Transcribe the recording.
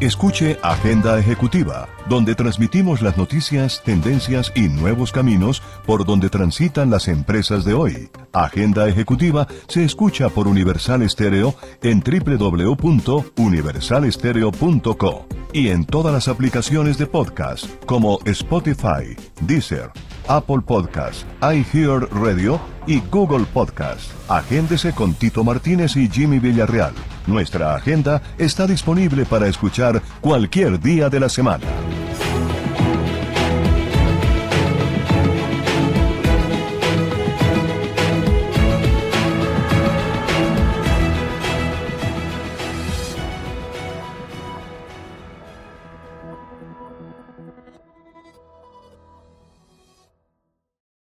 Escuche Agenda Ejecutiva, donde transmitimos las noticias, tendencias y nuevos caminos por donde transitan las empresas de hoy. Agenda Ejecutiva se escucha por Universal Estéreo en www.universalestereo.co y en todas las aplicaciones de podcast como Spotify, Deezer, Apple Podcast, iHear Radio y Google Podcast. Agéndese con Tito Martínez y Jimmy Villarreal. Nuestra agenda está disponible para escuchar cualquier día de la semana.